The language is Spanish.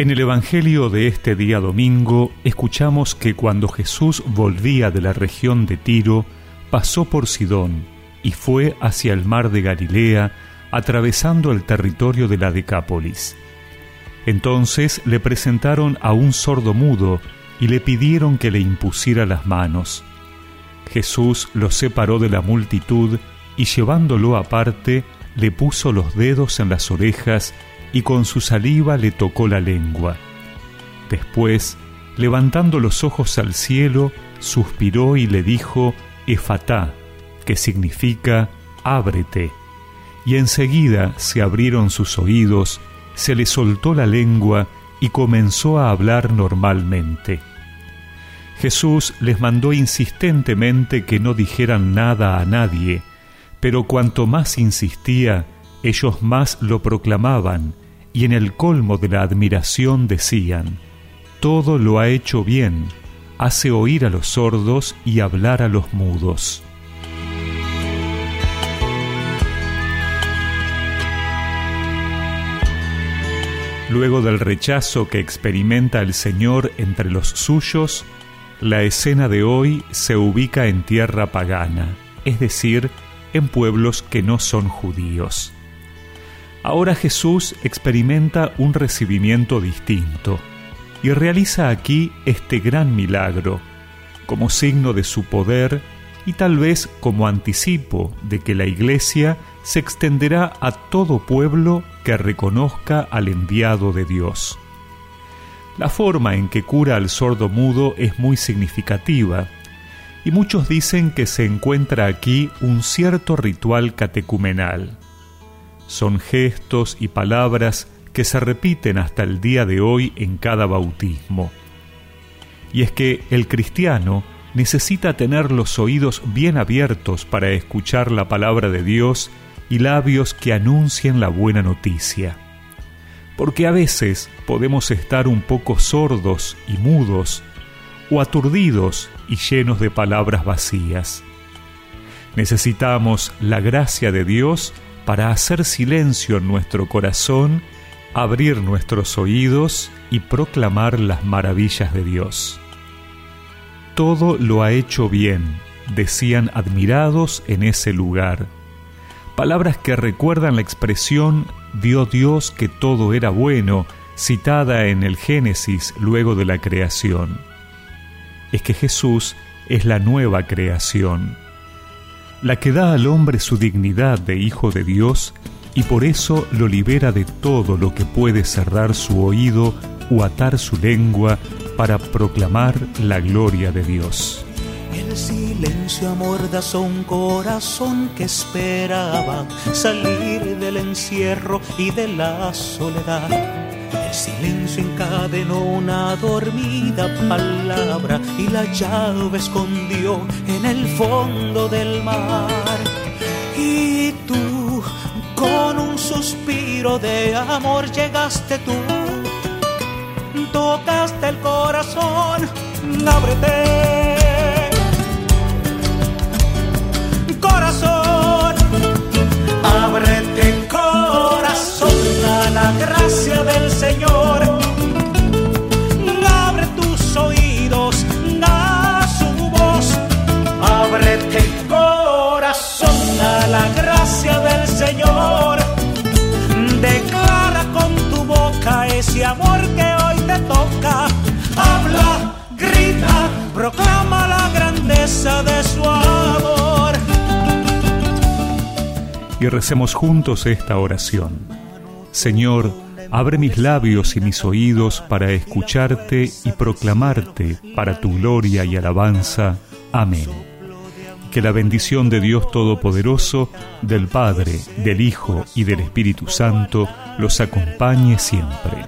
En el Evangelio de este día domingo escuchamos que cuando Jesús volvía de la región de Tiro, pasó por Sidón y fue hacia el mar de Galilea, atravesando el territorio de la Decápolis. Entonces le presentaron a un sordo mudo y le pidieron que le impusiera las manos. Jesús lo separó de la multitud y llevándolo aparte, le puso los dedos en las orejas y con su saliva le tocó la lengua. Después, levantando los ojos al cielo, suspiró y le dijo, Efatá, que significa ábrete. Y enseguida se abrieron sus oídos, se le soltó la lengua y comenzó a hablar normalmente. Jesús les mandó insistentemente que no dijeran nada a nadie, pero cuanto más insistía, ellos más lo proclamaban, y en el colmo de la admiración decían, Todo lo ha hecho bien, hace oír a los sordos y hablar a los mudos. Luego del rechazo que experimenta el Señor entre los suyos, la escena de hoy se ubica en tierra pagana, es decir, en pueblos que no son judíos. Ahora Jesús experimenta un recibimiento distinto y realiza aquí este gran milagro como signo de su poder y tal vez como anticipo de que la Iglesia se extenderá a todo pueblo que reconozca al enviado de Dios. La forma en que cura al sordo mudo es muy significativa, y muchos dicen que se encuentra aquí un cierto ritual catecumenal. Son gestos y palabras que se repiten hasta el día de hoy en cada bautismo. Y es que el cristiano necesita tener los oídos bien abiertos para escuchar la palabra de Dios y labios que anuncien la buena noticia porque a veces podemos estar un poco sordos y mudos, o aturdidos y llenos de palabras vacías. Necesitamos la gracia de Dios para hacer silencio en nuestro corazón, abrir nuestros oídos y proclamar las maravillas de Dios. Todo lo ha hecho bien, decían admirados en ese lugar palabras que recuerdan la expresión vio Dios que todo era bueno, citada en el Génesis luego de la creación. Es que Jesús es la nueva creación, la que da al hombre su dignidad de hijo de Dios y por eso lo libera de todo lo que puede cerrar su oído o atar su lengua para proclamar la gloria de Dios. El silencio amordazó un corazón que esperaba salir del encierro y de la soledad. Silencio encadenó una dormida palabra y la llave escondió en el fondo del mar. Y tú, con un suspiro de amor, llegaste tú, tocaste el corazón, ábrete amor Y recemos juntos esta oración. Señor, abre mis labios y mis oídos para escucharte y proclamarte para tu gloria y alabanza. Amén. Que la bendición de Dios Todopoderoso, del Padre, del Hijo y del Espíritu Santo los acompañe siempre.